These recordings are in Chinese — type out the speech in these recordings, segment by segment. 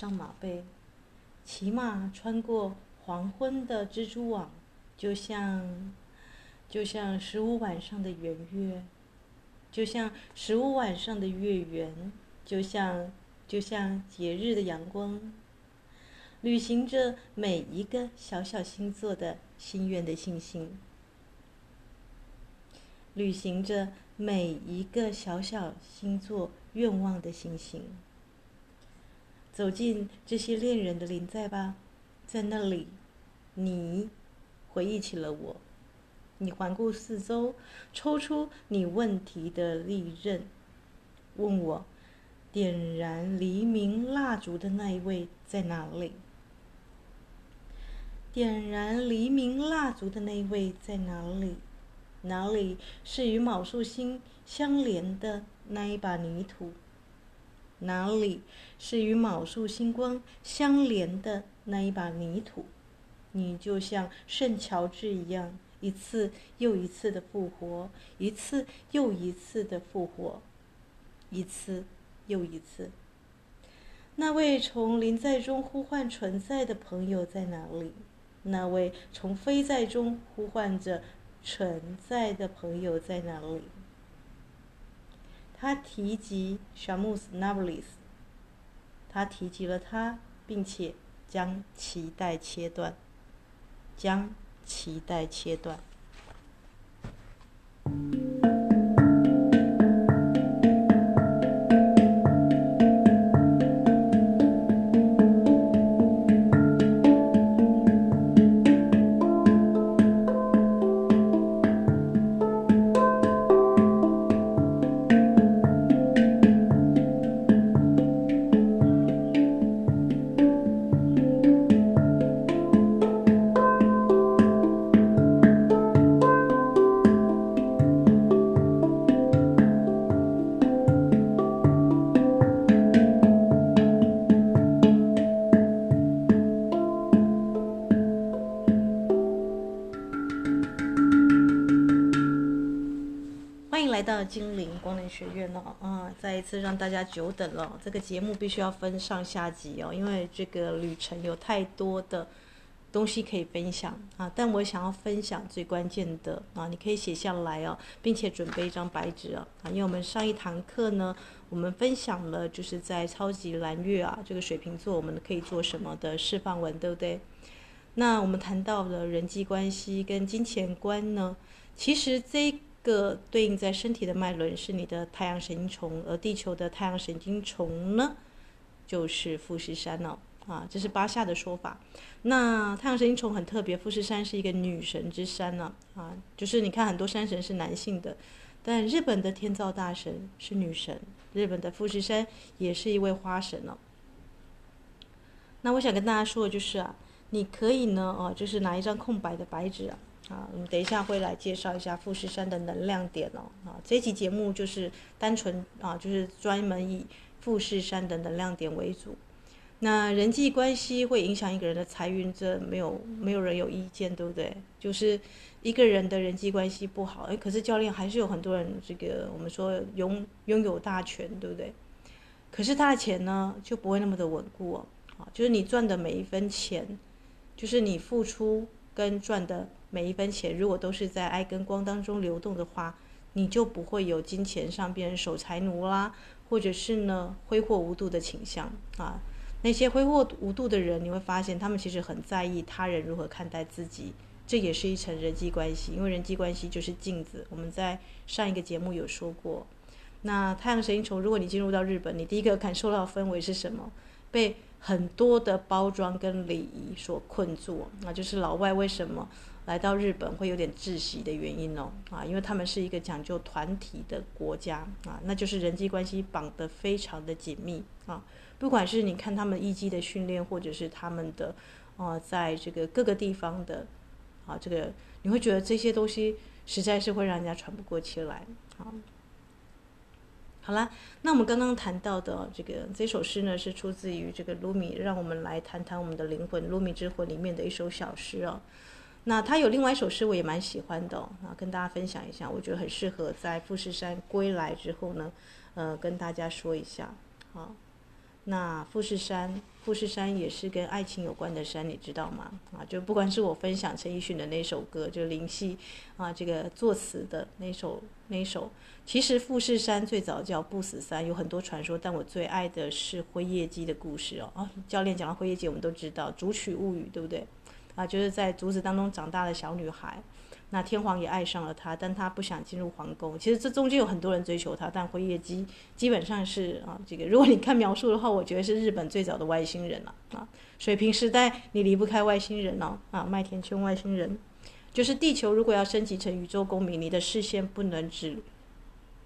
上马背，骑马，穿过黄昏的蜘蛛网，就像，就像十五晚上的圆月，就像十五晚上的月圆，就像，就像节日的阳光，旅行着每一个小小星座的心愿的星星。旅行着每一个小小星座愿望的星星，走进这些恋人的临在吧，在那里，你回忆起了我，你环顾四周，抽出你问题的利刃，问我，点燃黎明蜡烛的那一位在哪里？点燃黎明蜡烛的那一位在哪里？哪里是与昴宿星相连的那一把泥土？哪里是与卯宿星光相连的那一把泥土？你就像圣乔治一样，一次又一次的复活，一次又一次的复活，一次又一次。那位从临在中呼唤存在的朋友在哪里？那位从非在中呼唤着。存在的朋友在哪里？他提及乔姆斯·纳布里斯，他提及了他，并且将脐带切断，将脐带切断。学院哦，啊，再一次让大家久等了。这个节目必须要分上下集哦，因为这个旅程有太多的东西可以分享啊。但我想要分享最关键的啊，你可以写下来哦，并且准备一张白纸啊，因为我们上一堂课呢，我们分享了就是在超级蓝月啊这个水瓶座我们可以做什么的释放文，对不对？那我们谈到的人际关系跟金钱观呢，其实这。个对应在身体的脉轮是你的太阳神经丛，而地球的太阳神经丛呢，就是富士山哦，啊，这是巴夏的说法。那太阳神经丛很特别，富士山是一个女神之山呢，啊，就是你看很多山神是男性的，但日本的天照大神是女神，日本的富士山也是一位花神哦。那我想跟大家说的就是啊，你可以呢，哦，就是拿一张空白的白纸啊。啊，我们等一下会来介绍一下富士山的能量点哦。啊，这期节目就是单纯啊，就是专门以富士山的能量点为主。那人际关系会影响一个人的财运，这没有没有人有意见，对不对？就是一个人的人际关系不好，哎，可是教练还是有很多人，这个我们说拥拥有大权，对不对？可是他的钱呢，就不会那么的稳固哦。啊，就是你赚的每一分钱，就是你付出跟赚的。每一分钱，如果都是在爱跟光当中流动的话，你就不会有金钱上变成守财奴啦，或者是呢挥霍无度的倾向啊。那些挥霍无度的人，你会发现他们其实很在意他人如何看待自己，这也是一层人际关系，因为人际关系就是镜子。我们在上一个节目有说过，那太阳神经丛，如果你进入到日本，你第一个感受到氛围是什么？被很多的包装跟礼仪所困住，那就是老外为什么？来到日本会有点窒息的原因哦，啊，因为他们是一个讲究团体的国家啊，那就是人际关系绑得非常的紧密啊。不管是你看他们艺伎的训练，或者是他们的，啊，在这个各个地方的，啊，这个你会觉得这些东西实在是会让人家喘不过气来啊。好啦，那我们刚刚谈到的这个这首诗呢，是出自于这个卢米，让我们来谈谈我们的灵魂，卢米之魂里面的一首小诗哦。那他有另外一首诗，我也蛮喜欢的，啊，跟大家分享一下，我觉得很适合在富士山归来之后呢，呃，跟大家说一下，啊，那富士山，富士山也是跟爱情有关的山，你知道吗？啊，就不管是我分享陈奕迅的那首歌，就林夕啊这个作词的那首那首，其实富士山最早叫不死山，有很多传说，但我最爱的是辉夜姬的故事哦。啊，教练讲到辉夜姬，我们都知道《竹取物语》，对不对？啊，就是在竹子当中长大的小女孩。那天皇也爱上了她，但她不想进入皇宫。其实这中间有很多人追求她，但辉夜姬基本上是啊，这个如果你看描述的话，我觉得是日本最早的外星人了啊。水平时代你离不开外星人哦啊，麦田圈外星人，就是地球如果要升级成宇宙公民，你的视线不能只。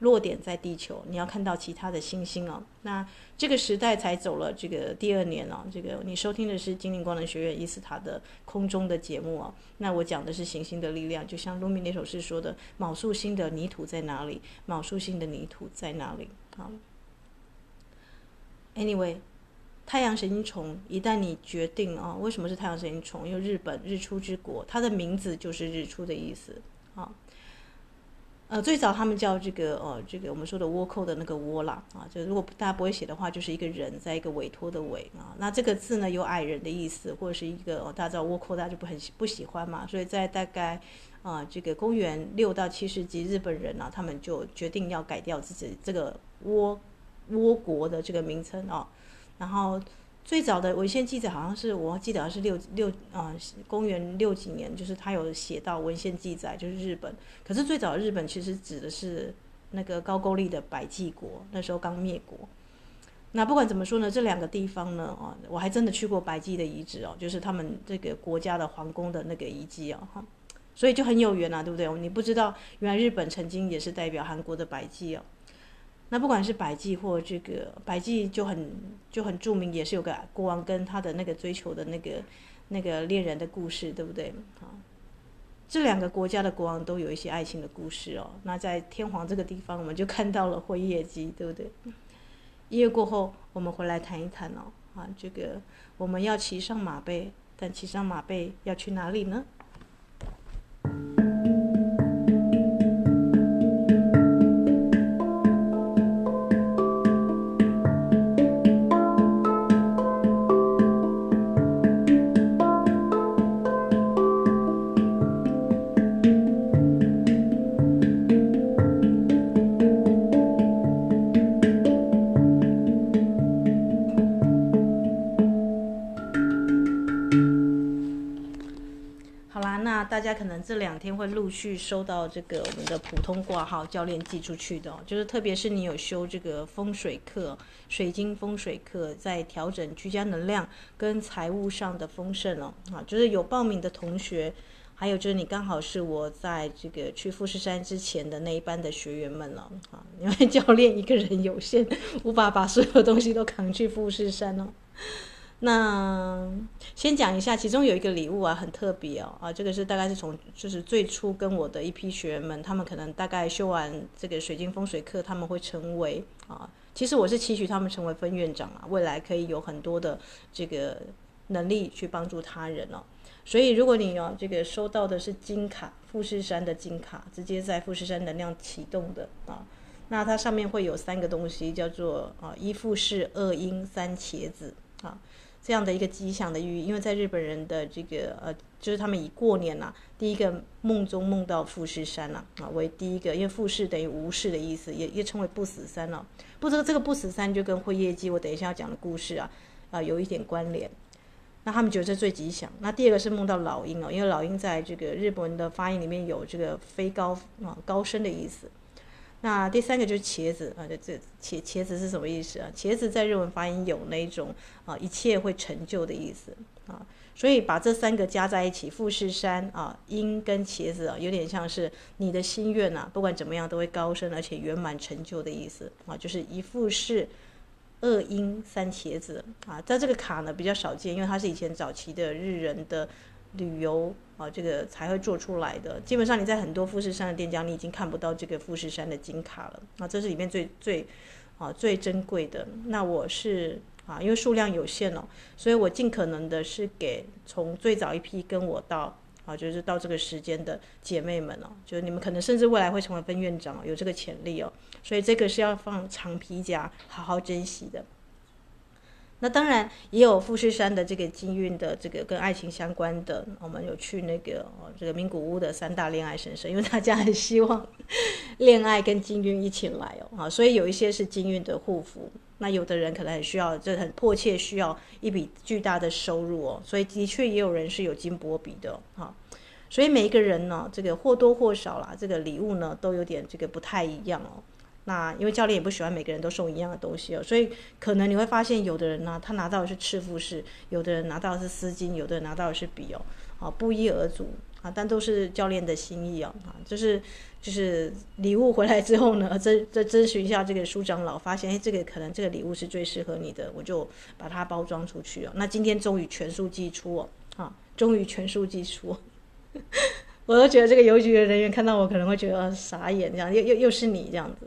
落点在地球，你要看到其他的星星哦。那这个时代才走了这个第二年哦。这个你收听的是精灵光能学院伊斯塔的空中的节目哦。那我讲的是行星的力量，就像卢米那首诗说的：“卯宿星的泥土在哪里？卯宿星的泥土在哪里？”啊。Anyway，太阳神经虫，一旦你决定啊，为什么是太阳神经虫？因为日本日出之国，它的名字就是日出的意思啊。呃，最早他们叫这个呃，这个我们说的倭寇的那个倭啦啊，就如果大家不会写的话，就是一个人在一个委托的委啊。那这个字呢，有矮人的意思，或者是一个、哦、大家知道倭寇，大家就不很不喜欢嘛。所以在大概啊、这个公元六到七世纪，日本人呢、他们就决定要改掉自己这个倭倭国的这个名称啊，然后。最早的文献记载好像是，我记得是六六啊、公元六几年，就是他有写到文献记载，就是日本。可是最早的日本其实指的是那个高句丽的百济国，那时候刚灭国。那不管怎么说呢，这两个地方呢，啊，我还真的去过百济的遗址哦，就是他们这个国家的皇宫的那个遗迹哦，哈，所以就很有缘啊，对不对？你不知道，原来日本曾经也是代表韩国的百济哦。那不管是百济或这个百济就很就很著名，也是有个国王跟他的那个追求的那个那个恋人的故事，对不对？啊，这两个国家的国王都有一些爱情的故事哦。那在天皇这个地方，我们就看到了辉夜姬，对不对？一月过后，我们回来谈一谈哦。啊，这个我们要骑上马背，但骑上马背要去哪里呢？这两天会陆续收到这个我们的普通挂号教练寄出去的，就是特别是你有修这个风水课、水晶风水课，在调整居家能量跟财务上的丰盛哦，啊，就是有报名的同学，还有就是你刚好是我在这个去富士山之前的那一班的学员们了，啊，因为教练一个人有限，无法把所有东西都扛去富士山哦。那先讲一下，其中有一个礼物啊，很特别哦，啊，这个是大概是从就是最初跟我的一批学员们，他们可能大概修完这个水晶风水课，他们会成为啊，其实我是期许他们成为分院长啊，未来可以有很多的这个能力去帮助他人哦。所以如果你啊这个收到的是金卡，富士山的金卡，直接在富士山能量启动的啊，那它上面会有三个东西，叫做啊一富士、二鹰、三茄子。这样的一个吉祥的寓意，因为在日本人的这个呃，就是他们以过年呐、第一个梦中梦到富士山呐啊，为第一个，因为富士等于无事的意思，也也称为不死山哦。不，知道这个不死山就跟辉夜姬我等一下要讲的故事啊啊有一点关联。那他们觉得这最吉祥。那第二个是梦到老鹰哦，因为老鹰在这个日本人的发音里面有这个飞高啊高升的意思。那第三个就是茄子啊，这这茄茄子是什么意思啊？茄子在日文发音有那种啊一切会成就的意思啊，所以把这三个加在一起，富士山啊，鹰跟茄子啊，有点像是你的心愿呐、啊，不管怎么样都会高升而且圆满成就的意思啊，就是一富士，二鹰，三茄子啊，在这个卡呢比较少见，因为它是以前早期的日人的。旅游啊，这个才会做出来的。基本上你在很多富士山的店家，你已经看不到这个富士山的金卡了。啊，这是里面最最啊最珍贵的。那我是啊，因为数量有限哦，所以我尽可能的是给从最早一批跟我到啊，就是到这个时间的姐妹们哦，就是你们可能甚至未来会成为分院长，有这个潜力哦。所以这个是要放长皮夹，好好珍惜的。那当然也有富士山的这个金运的这个跟爱情相关的，我们有去那个这个名古屋的三大恋爱神社，因为大家很希望恋爱跟金运一起来哦，啊，所以有一些是金运的护符，那有的人可能很需要，这很迫切需要一笔巨大的收入哦，所以的确也有人是有金箔比的哈，所以每一个人呢，这个或多或少啦，这个礼物呢都有点这个不太一样哦。那因为教练也不喜欢每个人都送一样的东西哦，所以可能你会发现，有的人呢，他拿到的是赤富士，有的人拿到的是丝巾，有的人拿到的是笔哦，啊，不一而足啊，但都是教练的心意哦，啊，就是就是礼物回来之后呢，再再咨询一下这个书长老，发现哎，这个可能这个礼物是最适合你的，我就把它包装出去哦。那今天终于全数寄出哦，啊，终于全数寄出。我都觉得这个邮局的人员看到我可能会觉得傻眼，这样又又又是你这样子！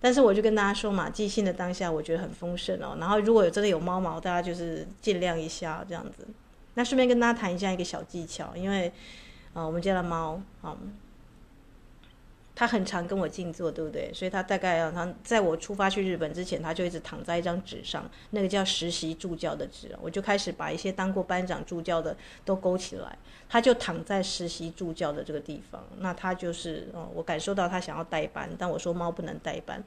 但是我就跟大家说嘛，寄信的当下我觉得很丰盛哦。然后如果有真的有猫毛，大家就是见谅一下这样子。那顺便跟大家谈一下一个小技巧，因为啊，我们家的猫啊。他很常跟我静坐，对不对？所以他大概啊，他在我出发去日本之前，他就一直躺在一张纸上，那个叫实习助教的纸。我就开始把一些当过班长助教的都勾起来，他就躺在实习助教的这个地方。那他就是，哦，我感受到他想要代班，但我说猫不能代班，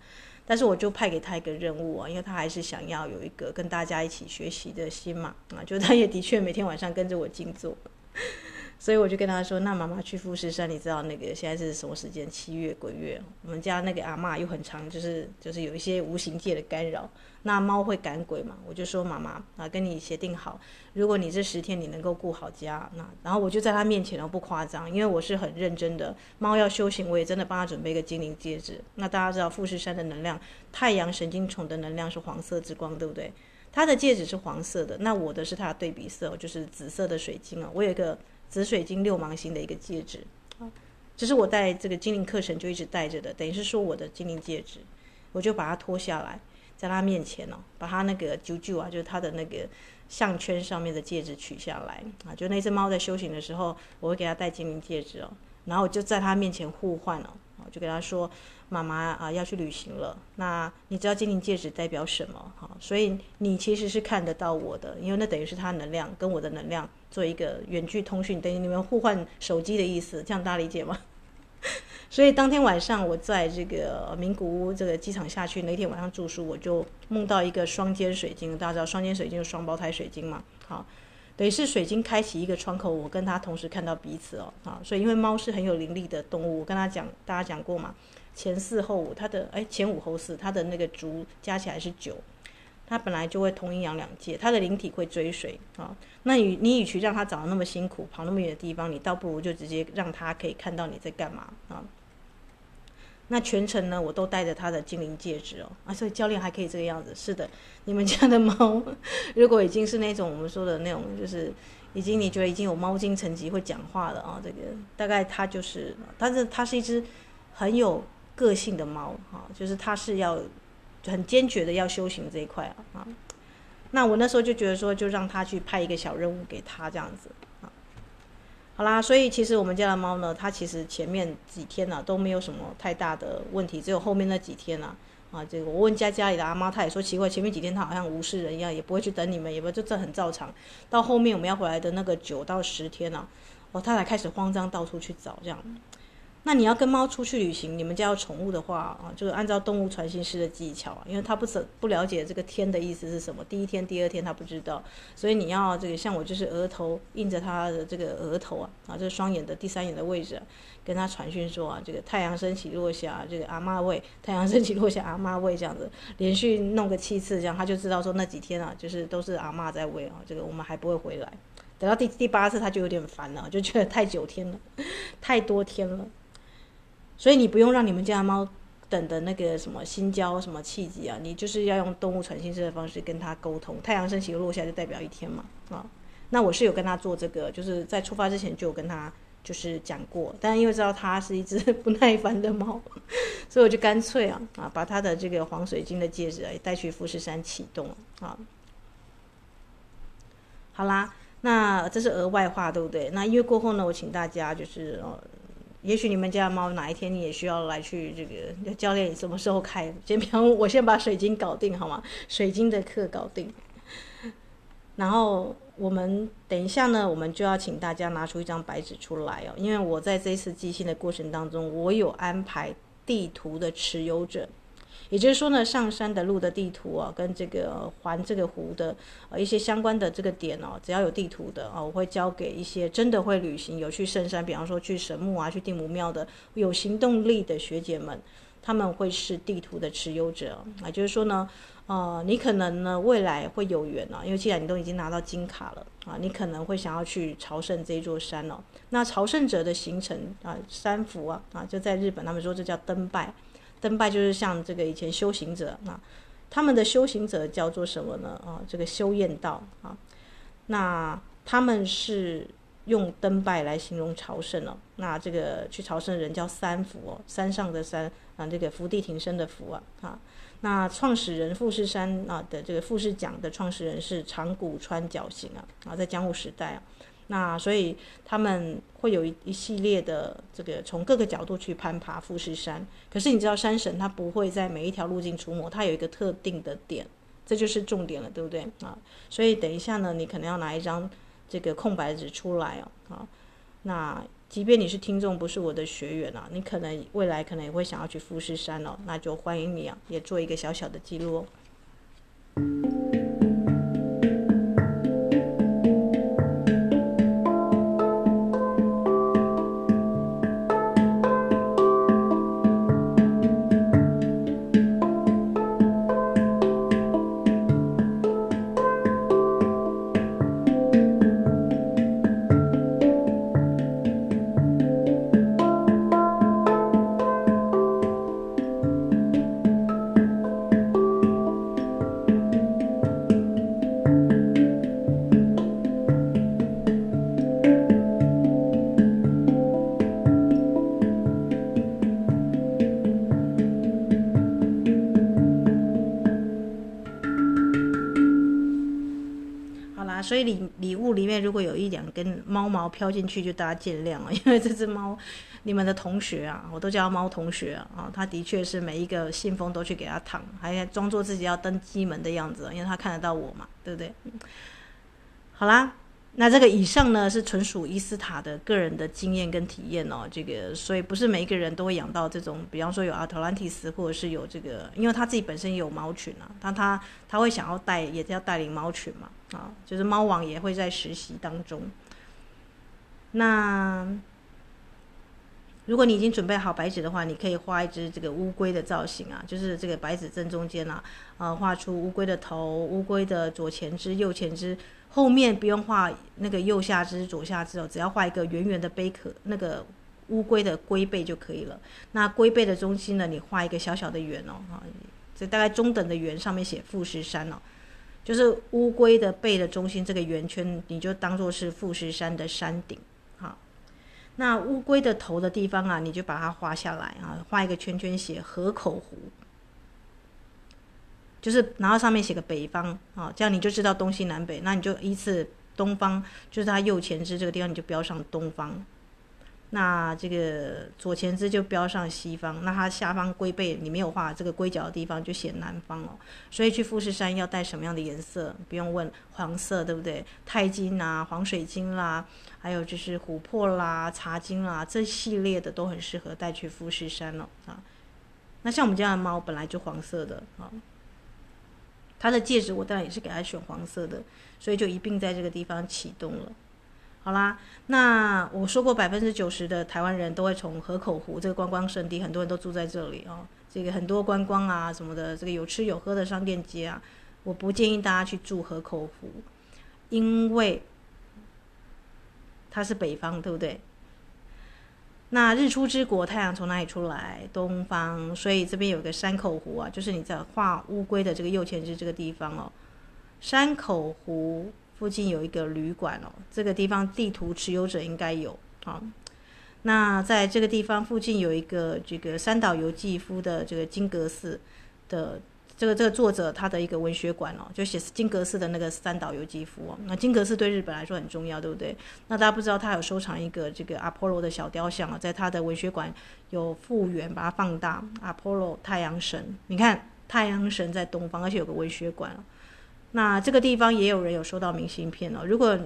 但是我就派给他一个任务啊，因为他还是想要有一个跟大家一起学习的心嘛，啊，就他也的确每天晚上跟着我静坐。所以我就跟他说：“那妈妈去富士山，你知道那个现在是什么时间？七月鬼月，我们家那个阿嬷又很长，就是就是有一些无形界的干扰。那猫会赶鬼嘛？我就说妈妈啊，跟你协定好，如果你这十天你能够顾好家，那然后我就在他面前，然后不夸张，因为我是很认真的。猫要修行，我也真的帮他准备一个精灵戒指。那大家知道富士山的能量，太阳神经虫的能量是黄色之光，对不对？他的戒指是黄色的，那我的是它的对比色，就是紫色的水晶啊。我有一个。紫水晶六芒星的一个戒指，啊，这是我带这个精灵课程就一直戴着的，等于是说我的精灵戒指，我就把它脱下来，在他面前哦，把他那个啾啾啊，就是他的那个项圈上面的戒指取下来，啊，就那只猫在修行的时候，我会给他戴精灵戒指哦，然后我就在他面前互换哦，就跟他说。妈妈啊，要去旅行了。那你知道精灵戒指代表什么？哈，所以你其实是看得到我的，因为那等于是他能量跟我的能量做一个远距通讯，等于你们互换手机的意思，这样大家理解吗？所以当天晚上我在这个名古屋这个机场下去，那天晚上住宿，我就梦到一个双尖水晶，大家知道双尖水晶是双胞胎水晶嘛？好，等于是水晶开启一个窗口，我跟他同时看到彼此哦。啊，所以因为猫是很有灵力的动物，我跟他讲，大家讲过嘛。前四后五，它的哎前五后四，它的那个足加起来是九，它本来就会通阴阳两界，它的灵体会追随啊。那你你与其让它找那么辛苦跑那么远的地方，你倒不如就直接让它可以看到你在干嘛啊。那全程呢，我都戴着它的精灵戒指哦啊，所以教练还可以这个样子。是的，你们家的猫如果已经是那种我们说的那种，就是已经你觉得已经有猫精层级会讲话了啊，这个大概它就是，但是它是一只很有。个性的猫哈，就是它是要很坚决的要修行这一块啊。那我那时候就觉得说，就让他去派一个小任务给他这样子。好啦，所以其实我们家的猫呢，它其实前面几天呢、都没有什么太大的问题，只有后面那几天啊啊，这个我问家家里的阿妈，她也说奇怪，前面几天它好像无视人一样，也不会去等你们，也不就这很照常。到后面我们要回来的那个九到十天呢、哦，它才开始慌张，到处去找这样。那你要跟猫出去旅行，你们家有宠物的话啊，就是按照动物传信师的技巧啊，因为他不是不了解这个天的意思是什么，第一天、第二天他不知道，所以你要这个像我就是额头印着他的这个额头啊，啊，这双眼的第三眼的位置啊，跟他传讯说啊，这个太阳升起落下，这个阿妈位，太阳升起落下，阿妈位这样子，连续弄个七次，这样他就知道说那几天啊，就是都是阿妈在喂啊，这个我们还不会回来，等到第第八次他就有点烦了，就觉得太九天了，太多天了。所以你不用让你们家猫等的那个什么心焦什么气急啊，你就是要用动物传心师的方式跟它沟通。太阳升起落下就代表一天嘛，啊，那我是有跟他做这个，就是在出发之前就有跟他就是讲过，但因为知道它是一只不耐烦的猫，所以我就干脆啊啊把它的这个黄水晶的戒指啊带去富士山启动啊。好啦，那这是额外话对不对？那因为过后呢，我请大家就是也许你们家的猫哪一天你也需要来去这个教练，什么时候开？先比方我先把水晶搞定好吗？水晶的课搞定，然后我们等一下呢，我们就要请大家拿出一张白纸出来哦，因为我在这一次寄信的过程当中，我有安排地图的持有者。也就是说呢，上山的路的地图啊，跟这个环这个湖的呃一些相关的这个点哦，只要有地图的啊，我会交给一些真的会旅行、有去圣山，比方说去神木啊、去地母庙的有行动力的学姐们，他们会是地图的持有者啊。就是说呢，呃，你可能呢未来会有缘啊，因为既然你都已经拿到金卡了啊，你可能会想要去朝圣这一座山哦。那朝圣者的行程啊，三伏啊啊，就在日本，他们说这叫登拜。登拜就是像这个以前修行者啊，他们的修行者叫做什么呢？啊，这个修验道啊，那他们是用登拜来形容朝圣哦。那这个去朝圣的人叫三伏哦，山上的山啊，这个伏地挺身的伏啊啊。那创始人富士山啊的这个富士讲的创始人是长谷川角行啊啊，在江户时代啊。那所以他们会有一一系列的这个从各个角度去攀爬富士山，可是你知道山神他不会在每一条路径出没，他有一个特定的点，这就是重点了，对不对啊？所以等一下呢，你可能要拿一张这个空白纸出来哦，啊，那即便你是听众不是我的学员啊，你可能未来可能也会想要去富士山哦，那就欢迎你啊，也做一个小小的记录哦。猫毛飘进去，就大家见谅了，因为这只猫，你们的同学啊，我都叫猫同学啊，啊，他的确是每一个信封都去给他躺，还装作自己要登机门的样子，因为他看得到我嘛，对不对？好啦，那这个以上呢是纯属伊斯塔的个人的经验跟体验哦，这个所以不是每一个人都会养到这种，比方说有阿特兰蒂斯，或者是有这个，因为他自己本身也有猫群啊，但他他会想要带，也要带领猫群嘛。啊，就是猫王也会在实习当中。那如果你已经准备好白纸的话，你可以画一只这个乌龟的造型啊，就是这个白纸正中间啊，呃，画出乌龟的头、乌龟的左前肢、右前肢，后面不用画那个右下肢、左下肢哦，只要画一个圆圆的贝壳，那个乌龟的龟背就可以了。那龟背的中心呢，你画一个小小的圆哦，啊，这大概中等的圆，上面写富士山哦。就是乌龟的背的中心这个圆圈，你就当做是富士山的山顶，那乌龟的头的地方啊，你就把它画下来啊，画一个圈圈，写河口湖，就是然后上面写个北方啊，这样你就知道东西南北。那你就依次东方，就是它右前肢这个地方，你就标上东方。那这个左前肢就标上西方，那它下方龟背你没有画这个龟脚的地方就写南方哦。所以去富士山要带什么样的颜色？不用问，黄色对不对？钛金啊，黄水晶啦，还有就是琥珀啦、茶金啦，这系列的都很适合带去富士山哦啊。那像我们家的猫本来就黄色的啊，它的戒指我当然也是给它选黄色的，所以就一并在这个地方启动了。好啦，那我说过，百分之九十的台湾人都会从河口湖这个观光胜地，很多人都住在这里哦。这个很多观光啊什么的，这个有吃有喝的商店街啊，我不建议大家去住河口湖，因为它是北方，对不对？那日出之国，太阳从哪里出来？东方，所以这边有个山口湖啊，就是你在画乌龟的这个右前肢这个地方哦，山口湖。附近有一个旅馆哦，这个地方地图持有者应该有啊。那在这个地方附近有一个这个三岛由纪夫的这个金阁寺的这个这个作者他的一个文学馆哦，就写金阁寺的那个三岛由纪夫哦。那金阁寺对日本来说很重要，对不对？那大家不知道他有收藏一个这个阿波罗的小雕像啊，在他的文学馆有复原，把它放大。阿波罗太阳神，你看太阳神在东方，而且有个文学馆。那这个地方也有人有收到明信片哦。如果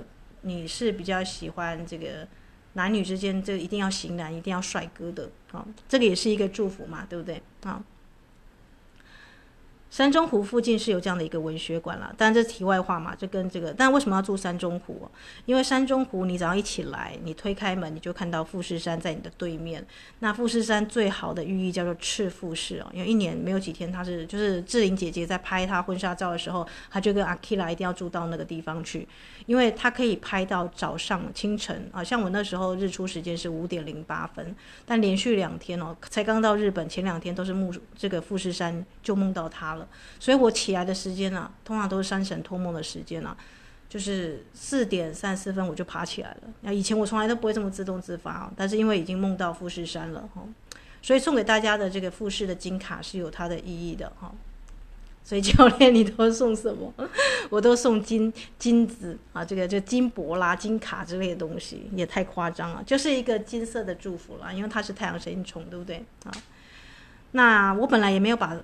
你是比较喜欢这个男女之间这一定要型男，一定要帅哥的啊，这个也是一个祝福嘛，对不对啊？山中湖附近是有这样的一个文学馆了，当然这是题外话嘛，就跟这个，但为什么要住山中湖？因为山中湖，你早上一起来，你推开门，你就看到富士山在你的对面。那富士山最好的寓意叫做赤富士哦，因为一年没有几天，她是就是志玲姐姐在拍她婚纱照的时候，她就跟阿基拉一定要住到那个地方去，因为她可以拍到早上清晨啊，像我那时候日出时间是五点零八分，但连续两天哦，才刚到日本，前两天都是梦这个富士山就梦到它了。所以我起来的时间呢、通常都是山神托梦的时间啊，就是四点三十四分我就爬起来了。那以前我从来都不会这么自动自发啊，但是因为已经梦到富士山了哈，所以送给大家的这个富士的金卡是有它的意义的哈。所以教练你都送什么？我都送金金子啊，这个就金箔啦、金卡之类的东西，也太夸张了，就是一个金色的祝福啦，因为它是太阳神虫，对不对啊？那我本来也没有把。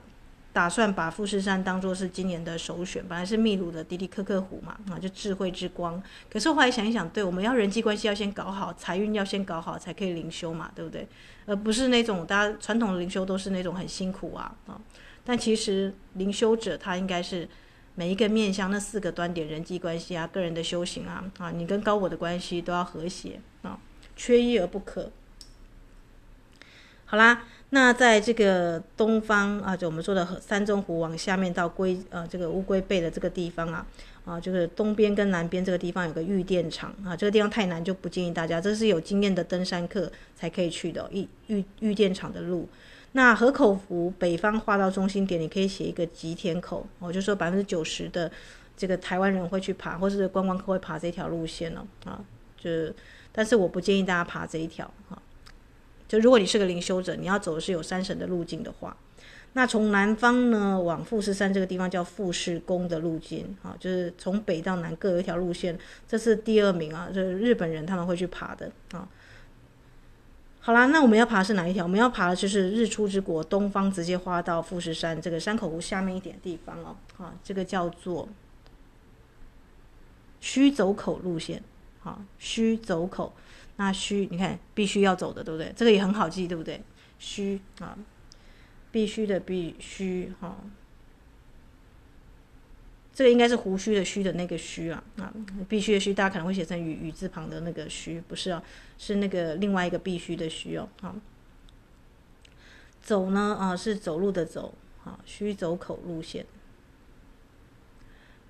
打算把富士山当作是今年的首选，本来是秘鲁的迪迪克克湖嘛，啊，就智慧之光。可是后来想一想，对，我们要人际关系要先搞好，财运要先搞好，才可以灵修嘛，对不对？而不是那种大家传统的灵修都是那种很辛苦啊啊。但其实灵修者他应该是每一个面向那四个端点，人际关系啊，个人的修行啊，啊，你跟高我的关系都要和谐啊，缺一而不可。好啦。那在这个东方啊，就我们说的三中湖往下面到龟呃这个乌龟背的这个地方啊，啊就是东边跟南边这个地方有个御殿场啊，这个地方太难就不建议大家，这是有经验的登山客才可以去的御御御殿场的路。那河口湖北方画到中心点，你可以写一个吉田口，我就说百分之九十的这个台湾人会去爬，或是观光客会爬这条路线了啊，就但是我不建议大家爬这一条啊。就如果你是个灵修者，你要走的是有山神的路径的话，那从南方呢往富士山这个地方叫富士宫的路径，啊，就是从北到南各有一条路线，这是第二名啊，就是日本人他们会去爬的啊。好啦，那我们要爬是哪一条？我们要爬的就是日出之国东方，直接花到富士山这个山口湖下面一点地方哦，啊，这个叫做须走口路线，啊，须走口。那须，你看必须要走的，对不对？这个也很好记，对不对？须啊，必须的必须哈，这个应该是胡须的须的那个须啊啊，必须的须，大家可能会写成雨雨字旁的那个须，不是啊，是那个另外一个必须的须哦。好，走呢啊，是走路的走，啊，须走口路线。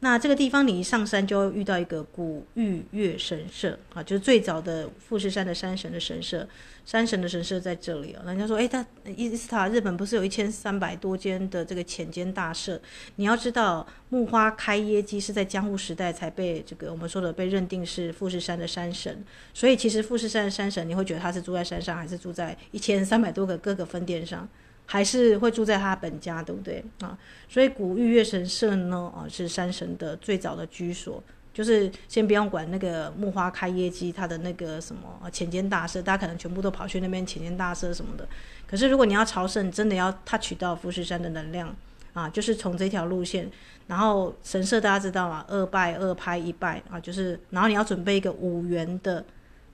那这个地方，你一上山就会遇到一个古玉月神社啊，就是最早的富士山的山神的神社，山神的神社在这里啊。人家说，哎，他伊斯塔日本不是有一千三百多间的这个浅间大社？你要知道，木花开耶基是在江户时代才被这个我们说的被认定是富士山的山神，所以其实富士山的山神，你会觉得他是住在山上，还是住在一千三百多个各个分店上？还是会住在他本家，对不对啊？所以古玉月神社呢，啊是山神的最早的居所。就是先不用管那个木花开业基，他的那个什么浅间大社，大家可能全部都跑去那边浅间大社什么的。可是如果你要朝圣，真的要他取到富士山的能量啊，就是从这条路线，然后神社大家知道吗？二拜二拍一拜啊，就是然后你要准备一个五元的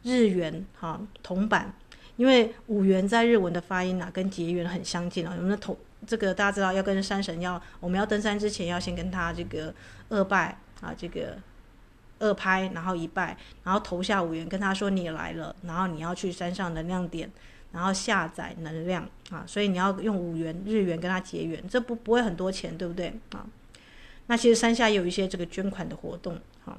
日元哈铜板。因为五元在日文的发音啊，跟结缘很相近啊。我们的头，这个大家知道，要跟山神要，我们要登山之前要先跟他这个二拜啊，这个二拍，然后一拜，然后投下五元，跟他说你来了，然后你要去山上能量点，然后下载能量啊，所以你要用五元日元跟他结缘，这不不会很多钱，对不对啊？那其实山下有一些这个捐款的活动，啊。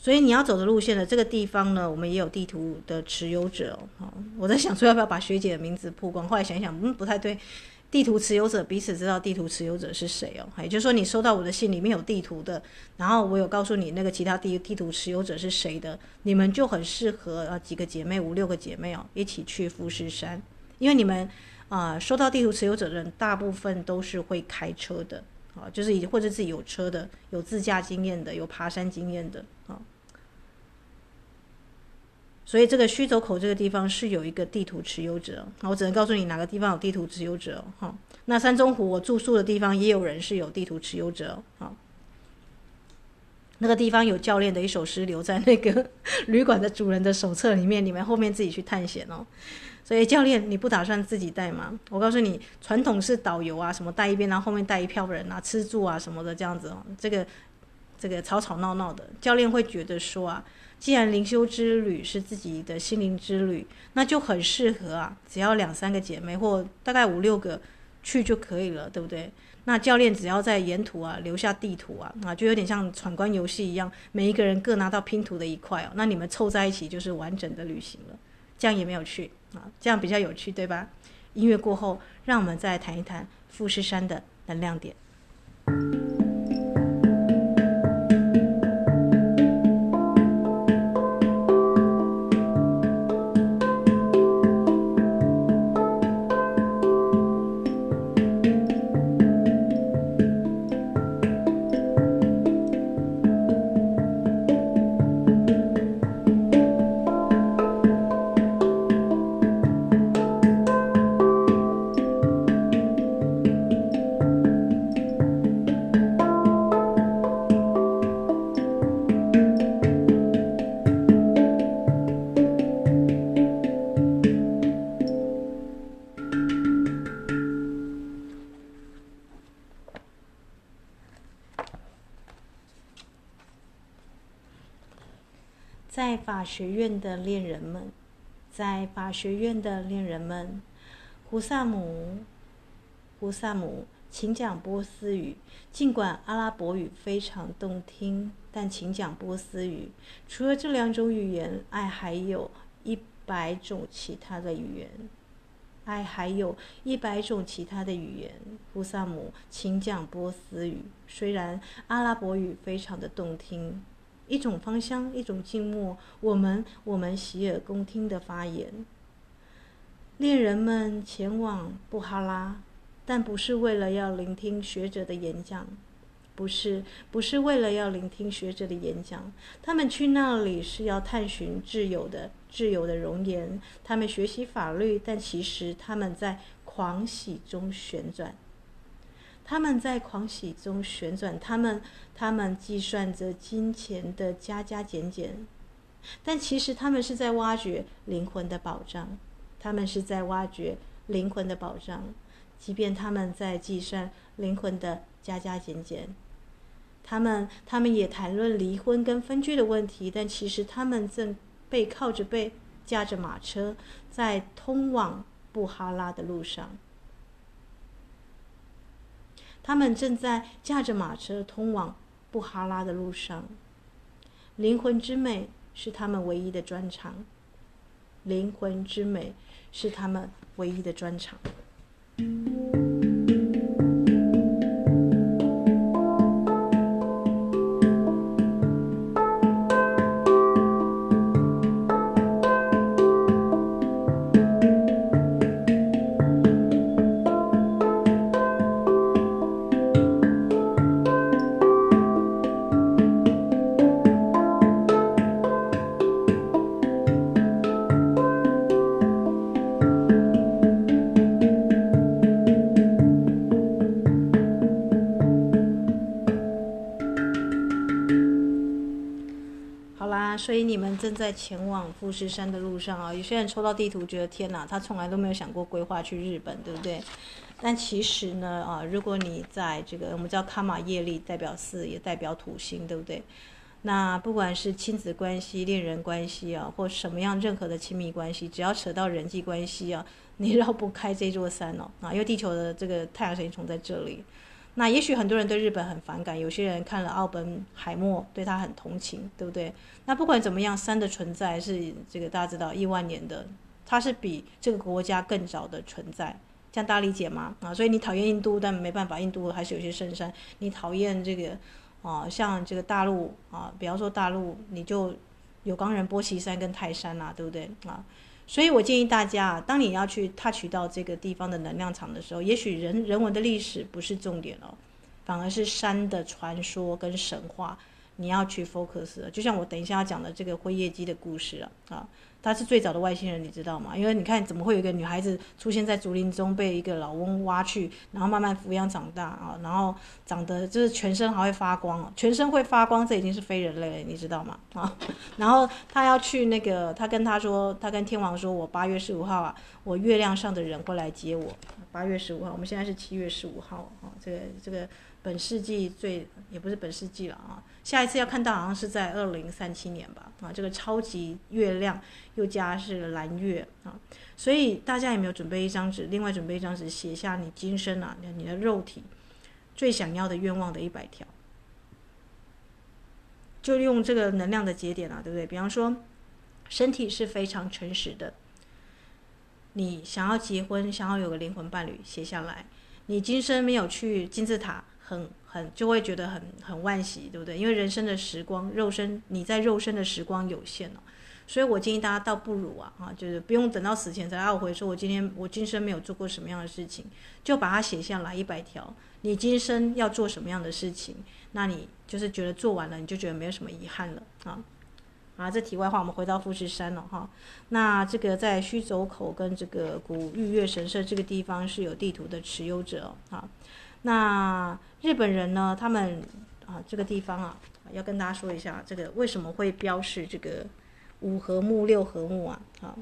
所以你要走的路线呢这个地方呢，我们也有地图的持有者哦。我在想说要不要把学姐的名字曝光，后来想想，嗯，不太对。地图持有者彼此知道地图持有者是谁哦，也就是说你收到我的信里面有地图的，然后我有告诉你那个其他地地图持有者是谁的，你们就很适合啊几个姐妹五六个姐妹哦一起去富士山，因为你们啊、收到地图持有者的人，大部分都是会开车的啊，就是已或者自己有车的，有自驾经验的，有爬山经验的。所以这个须走口这个地方是有一个地图持有者，我只能告诉你哪个地方有地图持有者哈。那山中湖我住宿的地方也有人是有地图持有者啊。那个地方有教练的一首诗留在那个 旅馆的主人的手册里面，你们后面自己去探险哦。所以教练，你不打算自己带吗？我告诉你，传统是导游啊，什么带一边，然后后面带一票人啊，吃住啊什么的这样子哦。这个这个吵吵闹闹的，教练会觉得说啊。既然灵修之旅是自己的心灵之旅，那就很适合啊，只要两三个姐妹或大概五六个去就可以了，对不对？那教练只要在沿途啊留下地图啊，啊，就有点像闯关游戏一样，每一个人各拿到拼图的一块哦，那你们凑在一起就是完整的旅行了，这样也没有趣啊，这样比较有趣，对吧？音乐过后，让我们再谈一谈富士山的能量点。学院的恋人们，在法学院的恋人们，胡萨姆，胡萨姆，请讲波斯语。尽管阿拉伯语非常动听，但请讲波斯语。除了这两种语言，爱还有一百种其他的语言。爱还有一百种其他的语言。胡萨姆，请讲波斯语。虽然阿拉伯语非常的动听。一种芳香，一种静默。我们我们洗耳恭听的发言。恋人们前往布哈拉，但不是为了要聆听学者的演讲，不是不是为了要聆听学者的演讲。他们去那里是要探寻挚友的挚友的容颜。他们学习法律，但其实他们在狂喜中旋转。他们在狂喜中旋转，他们他们计算着金钱的加加减减，但其实他们是在挖掘灵魂的宝藏。他们是在挖掘灵魂的宝藏，即便他们在计算灵魂的加加减减。他们他们也谈论离婚跟分居的问题，但其实他们正背靠着背，驾着马车，在通往布哈拉的路上。他们正在驾着马车通往布哈拉的路上。灵魂之美是他们唯一的专长。灵魂之美是他们唯一的专长。在前往富士山的路上啊，有些人抽到地图，觉得天哪，他从来都没有想过规划去日本，对不对？但其实呢，啊，如果你在这个我们叫卡玛业力代表四，也代表土星，对不对？那不管是亲子关系、恋人关系啊，或什么样任何的亲密关系，只要扯到人际关系啊，你绕不开这座山哦，啊，因为地球的这个太阳神经丛在这里。那也许很多人对日本很反感，有些人看了奥本海默对他很同情，对不对？那不管怎么样，山的存在是这个大家知道亿万年的，它是比这个国家更早的存在，这样大家理解吗？啊，所以你讨厌印度，但没办法，印度还是有些圣山。你讨厌这个啊，像这个大陆啊，比方说大陆，你就有冈仁波齐山跟泰山呐、啊，对不对啊？所以我建议大家啊，当你要去 touch 到这个地方的能量场的时候，也许人人文的历史不是重点哦，反而是山的传说跟神话，你要去 focus。就像我等一下要讲的这个灰夜姬的故事，啊。他是最早的外星人，你知道吗？因为你看，怎么会有一个女孩子出现在竹林中，被一个老翁挖去，然后慢慢抚养长大啊，然后长得就是全身还会发光，全身会发光，这已经是非人类了，你知道吗？啊，然后他要去那个，他跟他说，他跟天王说，我八月十五号啊，我月亮上的人会来接我。八月十五号，我们现在是七月十五号啊，这个这个。本世纪最也不是本世纪了啊，下一次要看到好像是在二零三七年吧啊，这个超级月亮又加是蓝月啊，所以大家有没有准备一张纸？另外准备一张纸，写下你今生啊，你的肉体最想要的愿望的一百条，就用这个能量的节点啊，对不对？比方说，身体是非常诚实的，你想要结婚，想要有个灵魂伴侣，写下来。你今生没有去金字塔。很很就会觉得很很惋惜，对不对？因为人生的时光，肉身你在肉身的时光有限哦，所以我建议大家倒不如啊啊，就是不用等到死前才懊悔，说我今天我今生没有做过什么样的事情，就把它写下来一百条，你今生要做什么样的事情，那你就是觉得做完了，你就觉得没有什么遗憾了啊。啊，这题外话，我们回到富士山了哈。那这个在须走口跟这个古玉月神社这个地方是有地图的持有者啊。那日本人呢？他们啊，这个地方啊，要跟大家说一下，这个为什么会标示这个五合目、六合目啊？啊，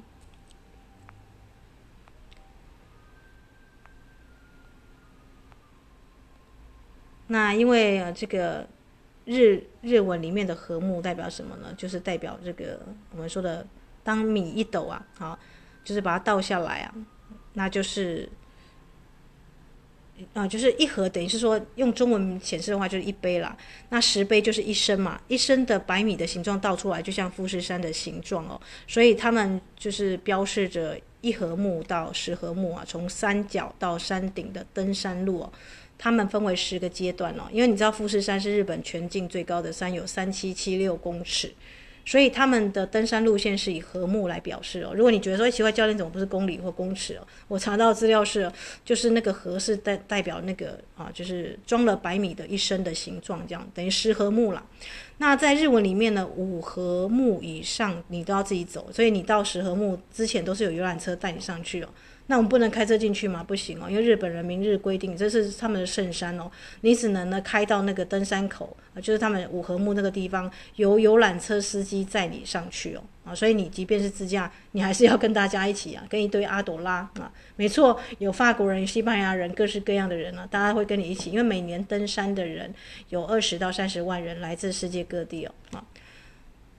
那因为啊，这个日日文里面的合目代表什么呢？就是代表这个我们说的当米一斗啊，好，就是把它倒下来啊，那就是。啊，就是一盒，等于是说用中文显示的话，就是一杯啦。那十杯就是一升嘛，一升的百米的形状倒出来，就像富士山的形状哦。所以他们就是标示着一合目到十合目啊，从山脚到山顶的登山路哦，他们分为十个阶段哦。因为你知道富士山是日本全境最高的山，有三七七六公尺。所以他们的登山路线是以合目来表示哦。如果你觉得说奇怪，教练怎么不是公里或公尺哦？我查到资料是，就是那个合是代代表那个啊，就是装了百米的一升的形状，这样等于十合目了。那在日文里面呢，五合目以上你都要自己走，所以你到十合目之前都是有游览车带你上去哦。那我们不能开车进去吗？不行哦，因为日本人明日规定，这是他们的圣山哦，你只能呢开到那个登山口，就是他们五合目那个地方，由游览车司机载你上去哦，啊，所以你即便是自驾，你还是要跟大家一起啊，跟一堆阿朵拉啊，没错，有法国人、西班牙人，各式各样的人呢，大家会跟你一起，因为每年登山的人有二十到三十万人，来自世界各地哦，啊，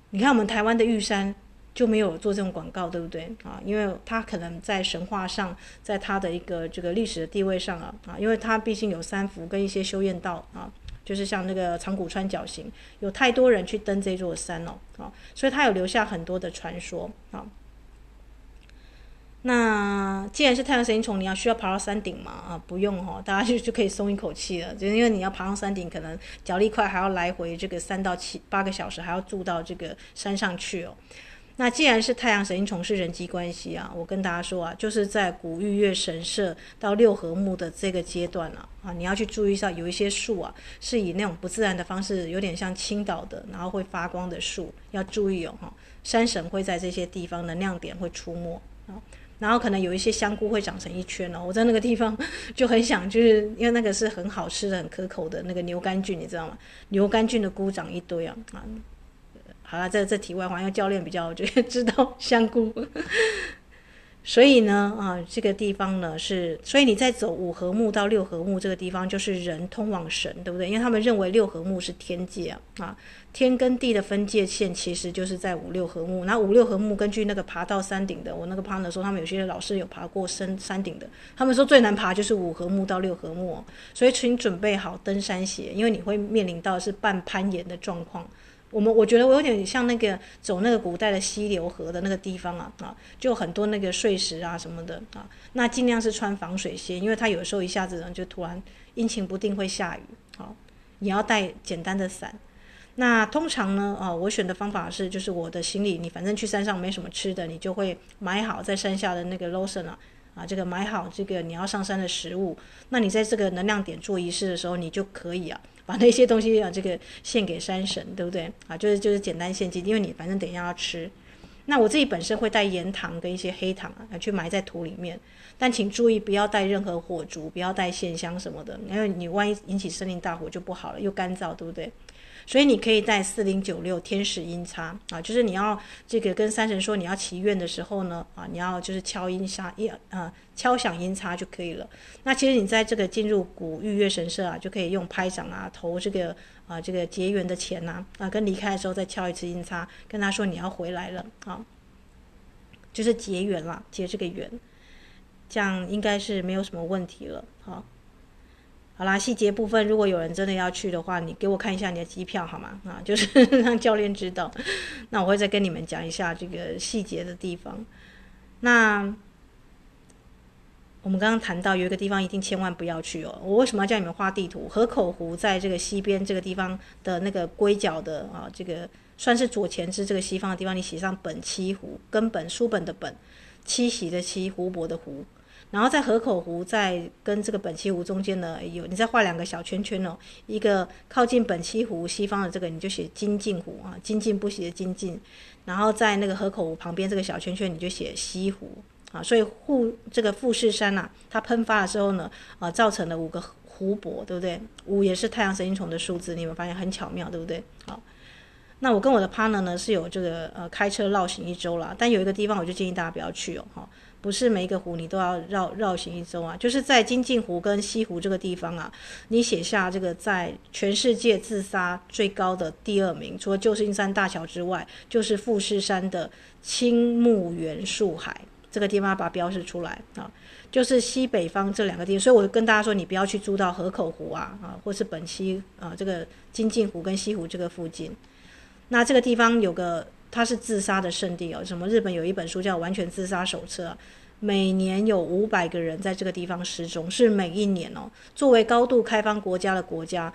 你看我们台湾的玉山。就没有做这种广告，对不对啊？因为他可能在神话上，在他的一个这个历史的地位上啊啊，因为他毕竟有三福跟一些修验道啊，就是像那个长谷川角行，有太多人去登这座山了啊，所以他有留下很多的传说啊。那既然是太阳神经丛，你要需要爬到山顶嘛啊？不用哦，大家就就可以松一口气了，就因为你要爬上山顶，可能脚力快，还要来回这个三到七八个小时，还要住到这个山上去哦。那既然是太阳神经丛是人际关系啊，我跟大家说啊，就是在古玉月神社到六合目的这个阶段啊，啊，你要去注意一下，有一些树啊，是以那种不自然的方式，有点像倾倒的，然后会发光的树，要注意哦，哈，山神会在这些地方能量点会出没啊，然后可能有一些香菇会长成一圈哦，我在那个地方 就很想，就是因为那个是很好吃的、很可口的那个牛肝菌，你知道吗？牛肝菌的菇长一堆啊，啊。好了，这这题外话，因为教练比较觉得 知道香菇，所以呢，啊，这个地方呢是，所以你在走五合目到六合目这个地方，就是人通往神，对不对？因为他们认为六合目是天界啊，啊，天跟地的分界线其实就是在五六合目。那五六合目根据那个爬到山顶的，我那个 partner 说，他们有些老师有爬过山山顶的，他们说最难爬就是五合目到六合目，所以请准备好登山鞋，因为你会面临到是半攀岩的状况。我们我觉得我有点像那个走那个古代的溪流河的那个地方啊啊，就很多那个碎石啊什么的啊，那尽量是穿防水鞋，因为它有时候一下子呢就突然阴晴不定会下雨，好，你要带简单的伞。那通常呢，啊，我选的方法是，就是我的行李，你反正去山上没什么吃的，你就会买好在山下的那个 Lawson 啊，啊，这个买好这个你要上山的食物。那你在这个能量点做仪式的时候，你就可以啊，把那些东西啊，这个献给山神，对不对？啊，就是就是简单献祭，因为你反正等一下要吃。那我自己本身会带盐糖跟一些黑糖啊，去埋在土里面。但请注意，不要带任何火烛，不要带线香什么的，因为你万一引起森林大火就不好了，又干燥，对不对？所以你可以带四零九六天使音叉啊，就是你要这个跟三神说你要祈愿的时候呢啊，你要就是敲音叉一啊敲响音叉就可以了。那其实你在这个进入古玉月神社啊，就可以用拍掌啊投这个啊这个结缘的钱呐啊，跟离开的时候再敲一次音叉，跟他说你要回来了啊，就是结缘啦，结这个缘，这样应该是没有什么问题了啊。好啦，细节部分，如果有人真的要去的话，你给我看一下你的机票好吗？啊，就是让教练知道。那我会再跟你们讲一下这个细节的地方。那我们刚刚谈到有一个地方一定千万不要去哦。我为什么要叫你们画地图？河口湖在这个西边这个地方的那个龟角的啊，这个算是左前肢这个西方的地方，你写上本七湖，根本书本的本，栖息的栖，湖泊的湖。然后在河口湖在跟这个本溪湖中间呢，有你再画两个小圈圈哦，一个靠近本溪湖西方的这个你就写金镜湖啊，金镜不息的精进。然后在那个河口湖旁边这个小圈圈你就写西湖啊，所以护这个富士山呐、啊，它喷发的时候呢，啊，造成了五个湖泊，对不对？五也是太阳神经丛的数字，你们发现很巧妙，对不对？好，那我跟我的 partner 呢是有这个呃开车绕行一周啦，但有一个地方我就建议大家不要去哦，哈。不是每一个湖你都要绕绕行一周啊，就是在金镜湖跟西湖这个地方啊，你写下这个在全世界自杀最高的第二名，除了旧金山大桥之外，就是富士山的青木原树海这个地方，把它标示出来啊，就是西北方这两个地方，所以我跟大家说，你不要去住到河口湖啊啊，或是本溪啊这个金镜湖跟西湖这个附近，那这个地方有个。它是自杀的圣地哦，什么日本有一本书叫《完全自杀手册》，每年有五百个人在这个地方失踪，是每一年哦。作为高度开放国家的国家，